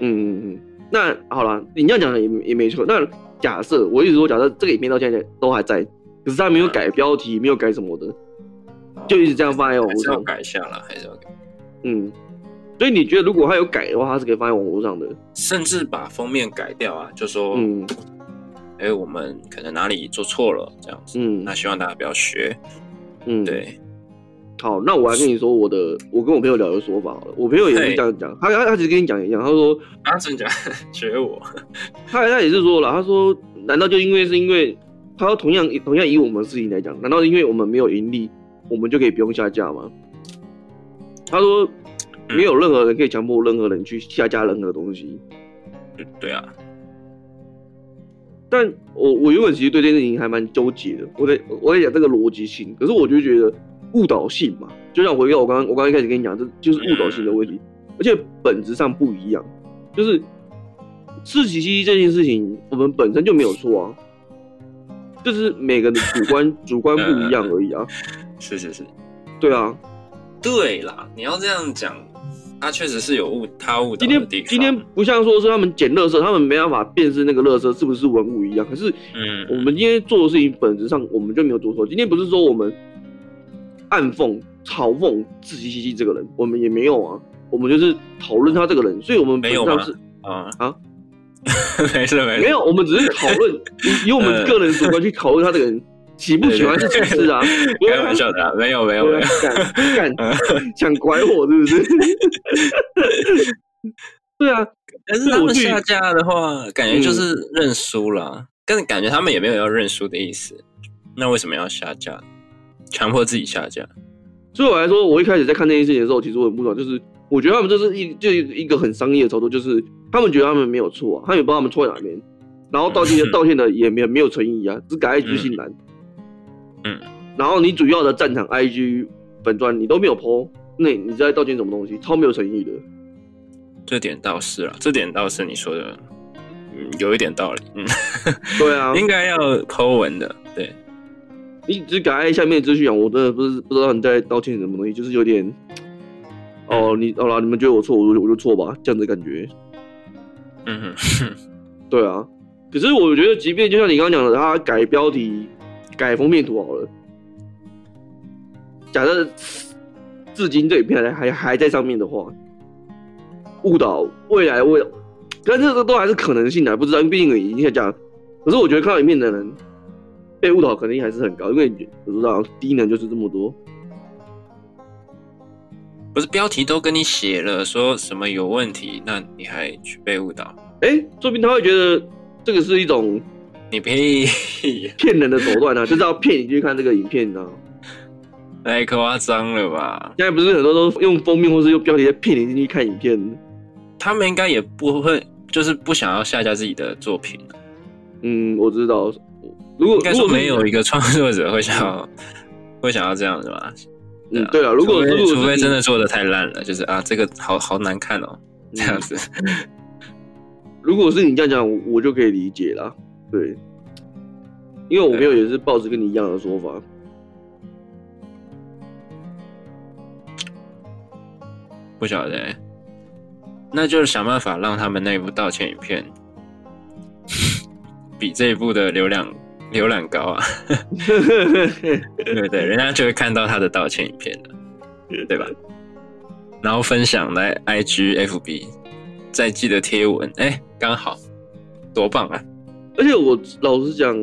嗯嗯嗯。那好了，你这样讲的也也没错。那假设我一直说，假设这个影片到现在都还在，可是他没有改标题，嗯、没有改什么的，就一直这样放在网络上。还是要改一下啦，还是要改。嗯。所以你觉得，如果他有改的话，他是可以放在网络上的，甚至把封面改掉啊，就说，嗯，哎、欸，我们可能哪里做错了，这样子，嗯，那希望大家不要学，嗯，对。好，那我来跟你说我的，我跟我朋友聊的说法好了。我朋友也是这样讲，他他他其实跟你讲一样，他说，他真讲 学我，他他也是说了，他说，难道就因为是因为，他说同样同样以我们的事情来讲，难道因为我们没有盈利，我们就可以不用下架吗？他说。没有任何人可以强迫任何人去下架任何东西。对啊，但我我原本其实对这件事情还蛮纠结的。我在我在讲这个逻辑性，可是我就觉得误导性嘛，就像回到我刚刚我刚刚一开始跟你讲，这就是误导性的问题，而且本质上不一样。就是四七七这件事情，我们本身就没有错啊，就是每个人的主观主观不一样而已啊。是是是，对啊，对啦，你要这样讲。他确实是有误，他误。今天今天不像说是他们捡垃圾，他们没办法辨识那个垃圾是不是文物一样。可是，嗯，我们今天做的事情本质上我们就没有做错。今天不是说我们暗讽、嘲讽志祺七七这个人，我们也没有啊。我们就是讨论他这个人，所以我们没有上是啊啊，没事没事，没有，我们只是讨论，以我们个人主观去讨论他这个人喜不喜欢是其次啊。开玩笑的、啊，没有没有没有，敢敢 想拐我是不是？对啊，但是他们下架的话，感觉就是认输了，但、是、感觉他们也没有要认输的意思。那为什么要下架？强迫自己下架？对我来说，我一开始在看这件事情的时候，其实我很不爽，就是我觉得他们这是一就一个很商业的操作，就是他们觉得他们没有错啊，他们也不知道他们错在哪边，然后道歉的 道歉的也没有没有诚意啊，只改 IG 信栏，嗯，然后你主要的战场 IG 本专你都没有 po，那你在道歉什么东西？超没有诚意的。这点倒是啊，这点倒是你说的，嗯，有一点道理。嗯，对啊，应该要 po 文的。对，你只改下面资讯啊，我真的不是不知道你在道歉什么东西，就是有点，哦，你好了，你们觉得我错，我就我就错吧，这样子感觉。嗯哼，对啊。可是我觉得，即便就像你刚刚讲的，他改标题、改封面图好了，假设至今这影片还还还在上面的话。误导未来未，但这个都还是可能性的，不知道，毕竟已经下架。可是我觉得看到影片的人被误导肯定还是很高，因为我知道低能就是这么多。不是标题都跟你写了说什么有问题，那你还去被误导？哎、欸，说不定他会觉得这个是一种你骗 骗人的手段啊，就是要骗你去看这个影片啊。太夸张了吧？现在不是很多都用封面或是用标题在骗你进去看影片？他们应该也不会，就是不想要下架自己的作品。嗯，我知道。如果应该说没有一个创作者会想要，会想要这样子吧？嗯，对啊。如果除非，如果除非真的做的太烂了，就是啊，这个好好难看哦，这样子。嗯、如果是你这样讲，我就可以理解了。对，因为我没有也是抱着跟你一样的说法。不晓得、欸。那就是想办法让他们那一部道歉影片 比这一部的流量浏览高啊，对不对？人家就会看到他的道歉影片了，对吧？然后分享来 IG、FB，再记得贴文，哎，刚好，多棒啊！而且我老实讲，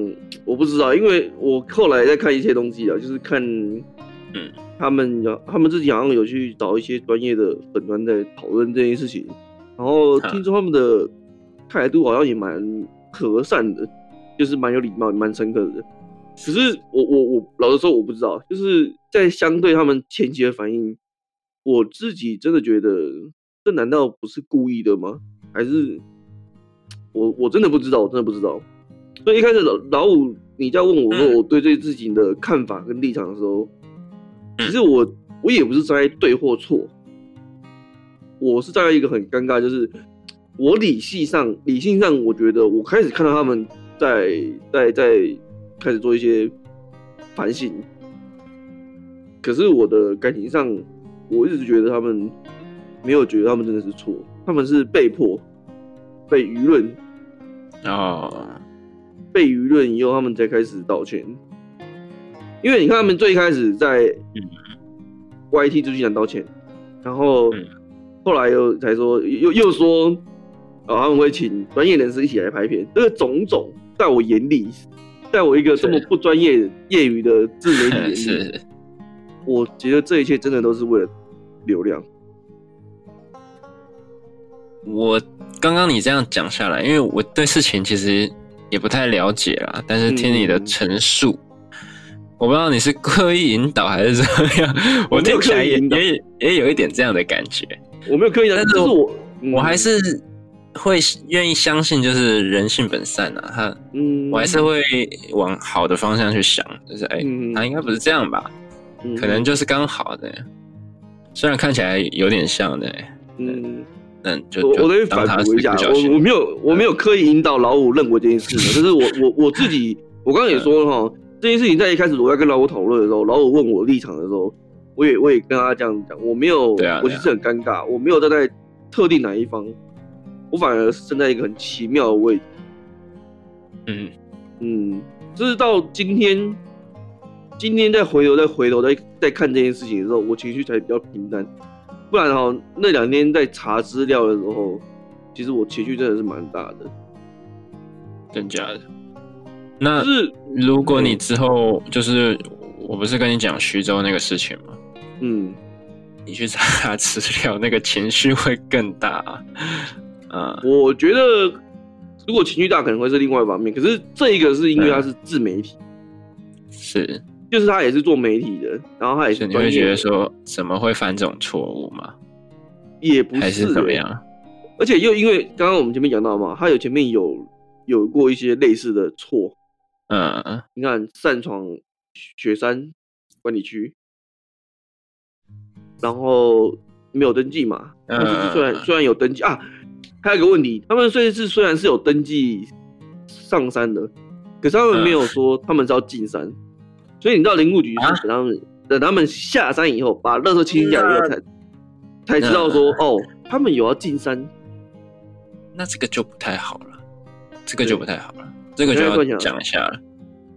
我不知道，因为我后来在看一些东西啊，就是看，嗯。他们有，他们自己好像有去找一些专业的粉专在讨论这件事情，然后听说他们的态度好像也蛮和善的，就是蛮有礼貌、蛮诚恳的。只是我我我老实说我不知道，就是在相对他们前期的反应，我自己真的觉得，这难道不是故意的吗？还是我我真的不知道，我真的不知道。所以一开始老老五你在问我说我对这些事情的看法跟立场的时候。其实我我也不是在对或错，我是在一个很尴尬，就是我理性上理性上，我觉得我开始看到他们在在在开始做一些反省，可是我的感情上，我一直觉得他们没有觉得他们真的是错，他们是被迫被舆论啊，被舆论以后，他们才开始道歉。因为你看，他们最开始在 YT 资讯栏道歉，然后后来又才说又又说，啊，他们会请专业人士一起来拍片。这个种种，在我眼里，在我一个这么不专业业余的自媒体 眼里，我觉得这一切真的都是为了流量。我刚刚你这样讲下来，因为我对事情其实也不太了解啦，但是听你的陈述。嗯我不知道你是刻意引导还是怎么样，我听起来也也也有一点这样的感觉。我没有刻意，但是我我还是会愿意相信，就是人性本善啊。他，嗯，我还是会往好的方向去想，就是哎，他应该不是这样吧？可能就是刚好的，虽然看起来有点像的，嗯嗯，就我得反驳一下，我我没有我没有刻意引导老五认为这件事，就是我我我自己，我刚刚也说了哈。这件事情在一开始我在跟老五讨论的时候，老五问我立场的时候，我也我也跟他这样讲，我没有，对啊，我其实很尴尬，我没有站在特定哪一方，我反而是站在一个很奇妙的位置。嗯嗯，就是到今天，今天再回头再回头再再看这件事情的时候，我情绪才比较平淡。不然哈，那两天在查资料的时候，其实我情绪真的是蛮大的。真假的？那是如果你之后就是，我不是跟你讲徐州那个事情吗？嗯，你去查 资料，那个情绪会更大我觉得如果情绪大，可能会是另外一方面。可是这一个是因为他是自媒体，嗯、是，就是他也是做媒体的，然后他也是。你会觉得说怎么会犯这种错误吗？也不是怎么样？而且又因为刚刚我们前面讲到嘛，他有前面有有过一些类似的错。嗯嗯，你看擅闯雪山管理区，然后没有登记嘛？嗯，虽然虽然有登记啊，还有一个问题，他们虽然是虽然是有登记上山的，可是他们没有说他们是要进山，所以你知道林务局是等他们等他们下山以后，把垃圾清下来以后才才知道说哦，他们有要进山，那这个就不太好了，这个就不太好了。这个就要讲一下了。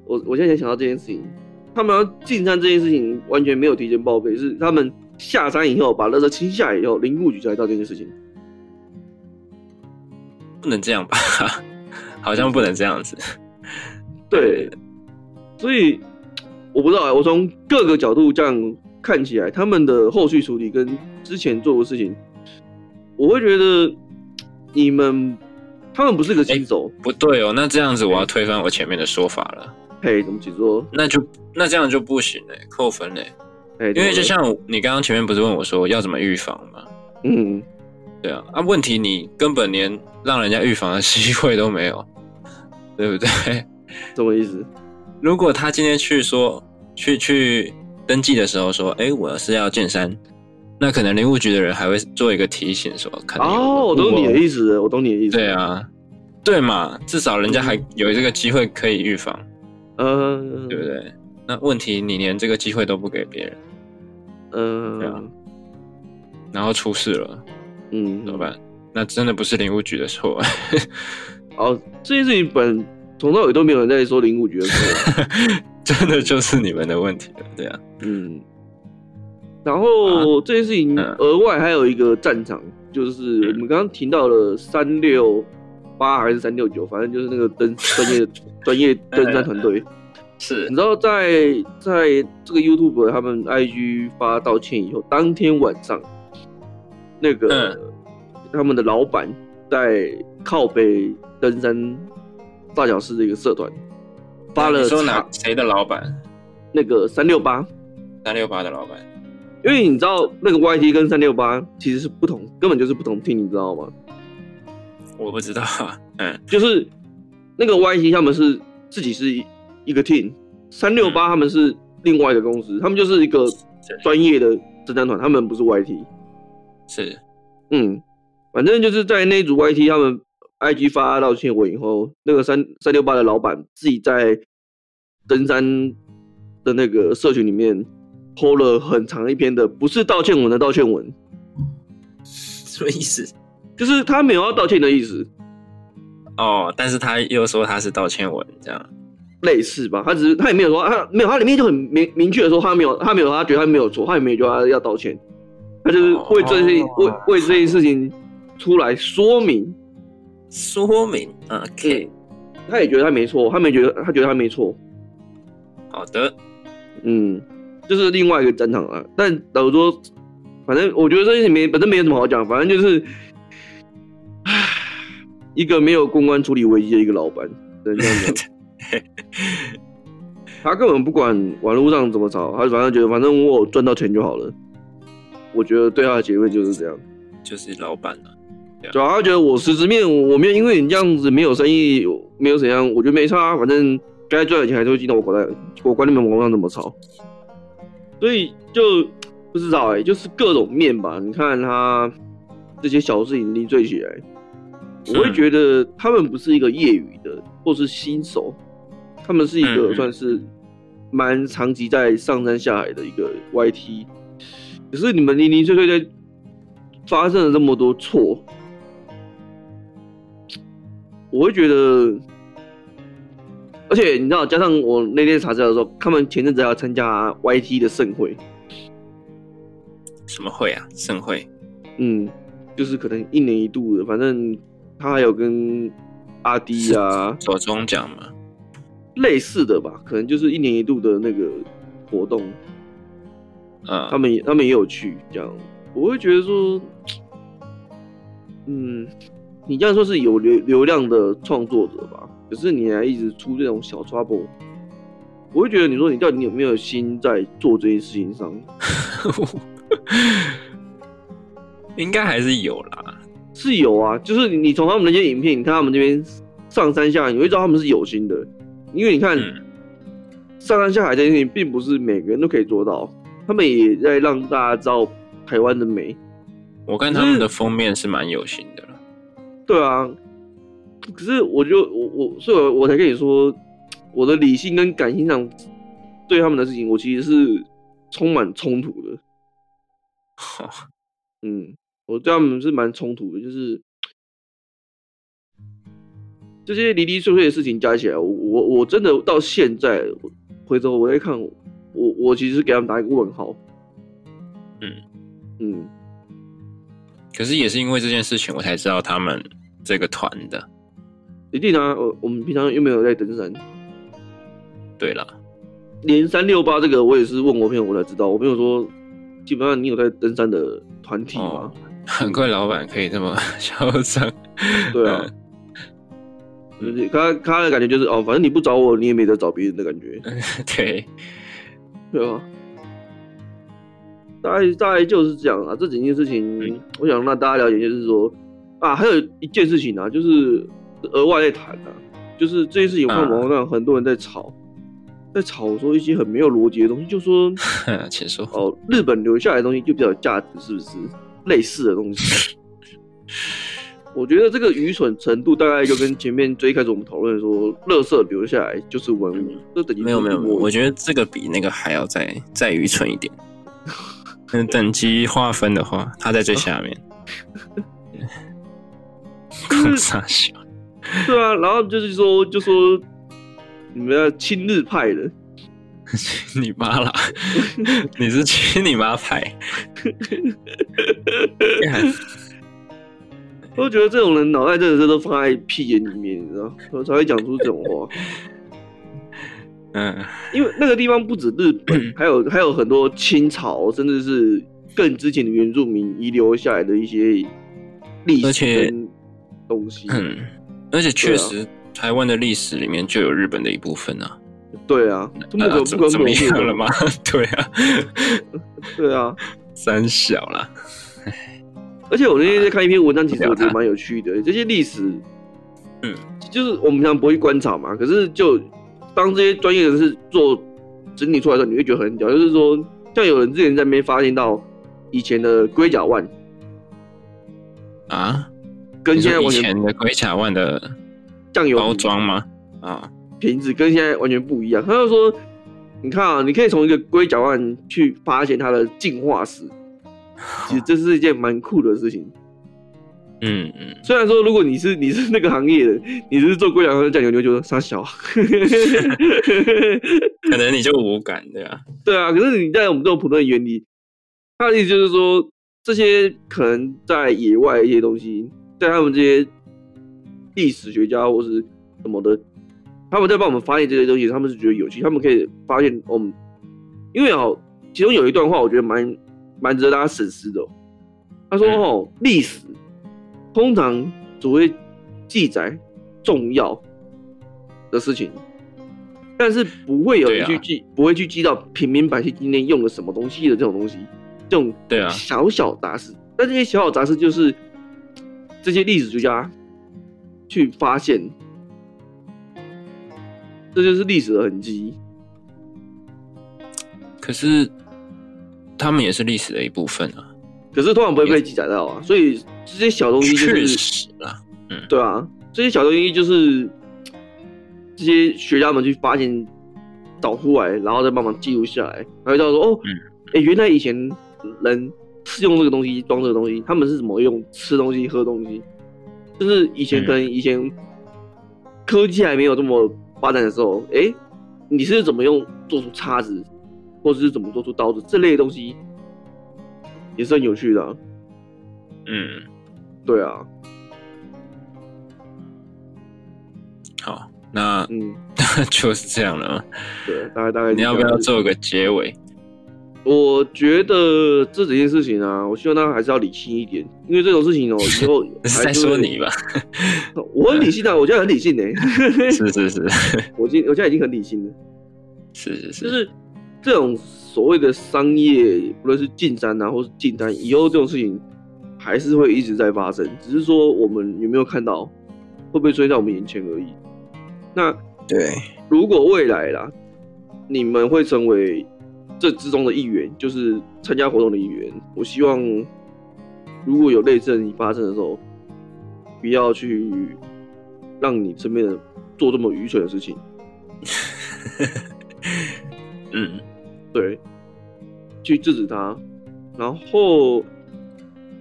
我我现在才想到这件事情，他们要进山这件事情完全没有提前报备，是他们下山以后把垃圾清下来以后，林务局才知道这件事情。不能这样吧？好像不能这样子。对，所以我不知道啊。我从各个角度这样看起来，他们的后续处理跟之前做的事情，我会觉得你们。他们不是个新手，不对哦。那这样子，我要推翻我前面的说法了。嘿，怎么解说？那就那这样就不行嘞，扣分嘞。因为就像你刚刚前面不是问我说要怎么预防吗？嗯，对啊。啊，问题你根本连让人家预防的机会都没有，对不对？什么意思？如果他今天去说去去登记的时候说，哎，我是要进山。那可能林务局的人还会做一个提醒，说：“看哦，我懂你的意思，我懂你的意思。”对啊，对嘛，至少人家还有这个机会可以预防，嗯，对不对？那问题你连这个机会都不给别人，嗯，对啊，然后出事了，嗯，怎么办？那真的不是林务局的错。哦，这件事情本从头到尾都没有人在说林务局的错，真的就是你们的问题了，对啊，嗯。然后这件事情额外还有一个战场，就是我们刚刚提到了三六八还是三六九，反正就是那个登专业专业登山团队。是，你知道在在这个 YouTube 他们 IG 发道歉以后，当天晚上那个他们的老板在靠北登山大小事的一个社团发了，说哪谁的老板？那个三六八三六八的老板。因为你知道那个 YT 跟三六八其实是不同，根本就是不同 team，你知道吗？我不知道，嗯，就是那个 YT 他们是自己是一个 team，三六八他们是另外一个公司，他们就是一个专业的登山团，他们不是 YT。是，嗯，反正就是在那组 YT 他们 IG 发道歉文以后，那个三三六八的老板自己在登山的那个社群里面。拖了很长一篇的，不是道歉文的道歉文，什么意思？就是他没有要道歉的意思。哦，但是他又说他是道歉文，这样类似吧？他只是他也没有说他没有，他里面就很明明确的说他没有，他没有，他觉得他没有错，他也没有觉得他要道歉，他就是为这件、哦、为为这件事情出来说明说明。OK，他也觉得他没错，他没觉得他觉得他没错。好的，嗯。就是另外一个战场了，但老实说，反正我觉得这件事没，反正没有什么好讲，反正就是，唉，一个没有公关处理危机的一个老板，这样讲，他根本不管网络上怎么吵，他反正觉得反正我赚到钱就好了。我觉得对他的结论就是这样，就是老板了。主要他觉得我实质面我没有因为你这样子没有生意，没有怎样，我觉得没差，反正该赚的钱还是会进到我口袋，我管你们网上怎么炒。所以就不知道哎、欸，就是各种面吧。你看他这些小事情累赘起来，我会觉得他们不是一个业余的，或是新手，他们是一个算是蛮长期在上山下海的一个 YT。可是你们零零碎碎的发生了这么多错，我会觉得。而且你知道，加上我那天查资料的时候，他们前阵子还要参加 YT 的盛会。什么会啊？盛会？嗯，就是可能一年一度的，反正他还有跟阿迪啊，左中奖嘛，类似的吧，可能就是一年一度的那个活动，啊，他们也他们也有去这样，我会觉得说，嗯，你这样说是有流流量的创作者吧，可是你还一直出这种小 trouble，我会觉得你说你到底有没有心在做这件事情上？应该还是有啦，是有啊，就是你从他们那些影片，你看他们这边上山下海，你会知道他们是有心的，因为你看、嗯、上山下海这件事情，并不是每个人都可以做到，他们也在让大家知道台湾的美。我看他们的封面是蛮有型的了，对啊，可是我就我我，所以我我才跟你说，我的理性跟感性上对他们的事情，我其实是充满冲突的。嗯。我对他们是蛮冲突的，就是这些零零碎碎的事情加起来，我我我真的到现在回头我在看，我我其实是给他们打一个问号。嗯嗯，可是也是因为这件事情，我才知道他们这个团的。一定啊，我我们平常又没有在登山。对了，连三六八这个，我也是问我朋友，我才知道。我朋友说，基本上你有在登山的团体吗？哦很怪，老板可以这么 嚣张。对啊，就是他他的感觉就是哦，反正你不找我，你也没得找别人的感觉。对，对啊，大概大概就是这样啊。这几件事情，嗯、我想让大家了解，就是说啊，还有一件事情啊，就是额外在谈啊，就是这件事情，我看网络上很多人在吵，啊、在吵说一些很没有逻辑的东西，就说，请说哦，日本留下来的东西就比较有价值，是不是？类似的东西，我觉得这个愚蠢程度大概就跟前面最开始我们讨论说，垃圾留下来就是文物，这等级没有没有，我觉得这个比那个还要再再愚蠢一点。嗯，等级划分的话，它在最下面。空傻笑。对啊，然后就是说，就说你们要亲日派的。你妈啦！你是亲你妈派？我觉得这种人脑袋真的是都放在屁眼里面，你知道，我才会讲出这种话。嗯，因为那个地方不止日本，还有还有很多清朝，甚至是更之前的原住民遗留下来的一些历史跟东西。嗯，而且确实，台湾的历史里面就有日本的一部分啊。对啊，不可不可怎么样了吗？对啊，对啊，三小啦。而且我那天在看一篇文章，其实我觉得蛮有趣的。这些历史，嗯，就是我们平常不会观察嘛。可是就当这些专业人士做整理出来的时候，你会觉得很屌。就是说，像有人之前在那边发现到以前的龟甲万啊，跟现在以前的龟甲万的酱油包装吗？啊。瓶子跟现在完全不一样。他就说：“你看啊，你可以从一个龟甲万去发现它的进化史。其实这是一件蛮酷的事情。嗯嗯，虽然说如果你是你是那个行业的，你是做龟甲万酱油，你会觉得三小，可能你就无感，对啊，对啊。可是你在我们这种普通的眼里，他的意思就是说，这些可能在野外的一些东西，在他们这些历史学家或是什么的。”他们在帮我们发现这些东西，他们是觉得有趣，他们可以发现我们，因为哦，其中有一段话，我觉得蛮蛮值得大家深思的。他说：“哦，历史通常只会记载重要的事情，但是不会有人去记，不会去记到平民百姓今天用了什么东西的这种东西，这种对啊小小杂事。但这些小小杂事就是这些历史学家去发现。”这就是历史的痕迹。可是，他们也是历史的一部分啊。可是通常不会被记载到啊，所以这些小东西就是确实啊。嗯，对啊，这些小东西就是 这些学家们去发现、找出来，然后再帮忙记录下来，然后知道说哦，哎、嗯，原来以前人是用这个东西装这个东西，他们是怎么用吃东西、喝东西，就是以前可能以前科技还没有这么。发展的时候，哎、欸，你是怎么用做出叉子，或者是怎么做出刀子这类的东西，也是很有趣的、啊。嗯，对啊。好，那嗯，就是这样了。对，大概大概你要不要做个结尾？我觉得这几件事情啊，我希望大家还是要理性一点，因为这种事情哦、喔，以后 是在说你吧？我很理性的、啊，我现在很理性呢、欸。是是是，我今我现在已经很理性了。是是是，就是这种所谓的商业，不论是进山啊，或是进单，以后这种事情还是会一直在发生，只是说我们有没有看到，会不会追在我们眼前而已。那对，如果未来啦，你们会成为。这之中的一员，就是参加活动的一员。我希望，如果有类似的发生的时候，不要去让你身边的人做这么愚蠢的事情。嗯，对，去制止他。然后，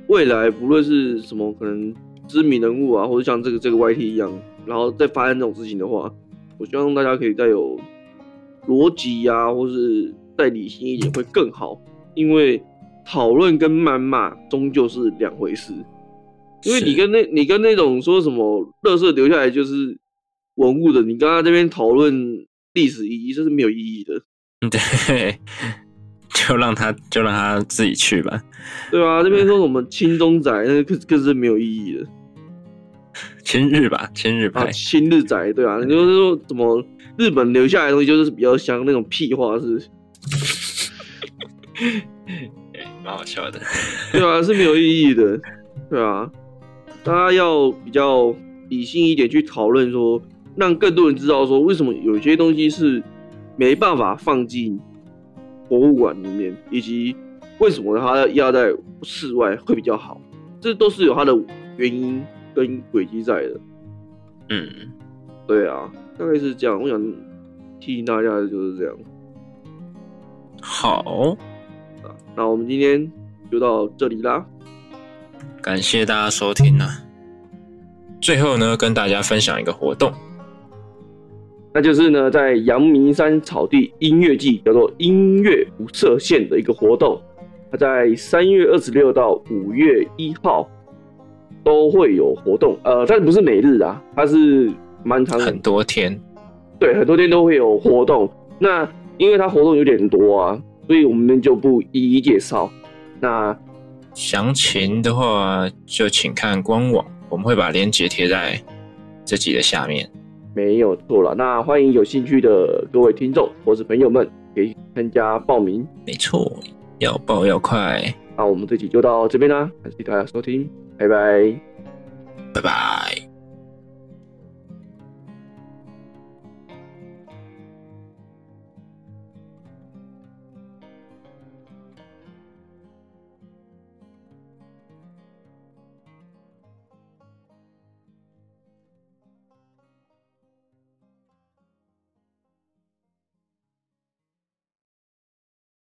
未来不论是什么可能知名人物啊，或者像这个这个 YT 一样，然后再发生这种事情的话，我希望大家可以带有逻辑呀，或是。再理性一点会更好，因为讨论跟谩骂终究是两回事。因为你跟那，你跟那种说什么垃圾留下来就是文物的，你刚刚这边讨论历史意义，这是没有意义的。对，就让他就让他自己去吧。对啊，这边说什么亲中仔，那更更是没有意义的。亲日吧，亲日派，亲日仔，对啊，你就是说怎么日本留下来的东西就是比较像那种屁话是。蛮好笑的，对啊，是没有意义的，对啊，大家要比较理性一点去讨论，说让更多人知道说为什么有些东西是没办法放进博物馆里面，以及为什么它要在室外会比较好，这都是有它的原因跟轨迹在的。嗯，对啊，大概是这样。我想提醒大家的就是这样。好。那我们今天就到这里啦，感谢大家收听啊。最后呢，跟大家分享一个活动，那就是呢，在阳明山草地音乐季叫做“音乐无设限”的一个活动，它在三月二十六到五月一号都会有活动。呃，但不是每日啊，它是蛮长很多天，对，很多天都会有活动。那因为它活动有点多啊。所以我们就不一一介绍。那详情的话，就请看官网，我们会把链接贴在这集的下面。没有错了。那欢迎有兴趣的各位听众或是朋友们，可以参加报名。没错，要报要快。那我们这集就到这边啦，感谢大家收听，拜拜，拜拜。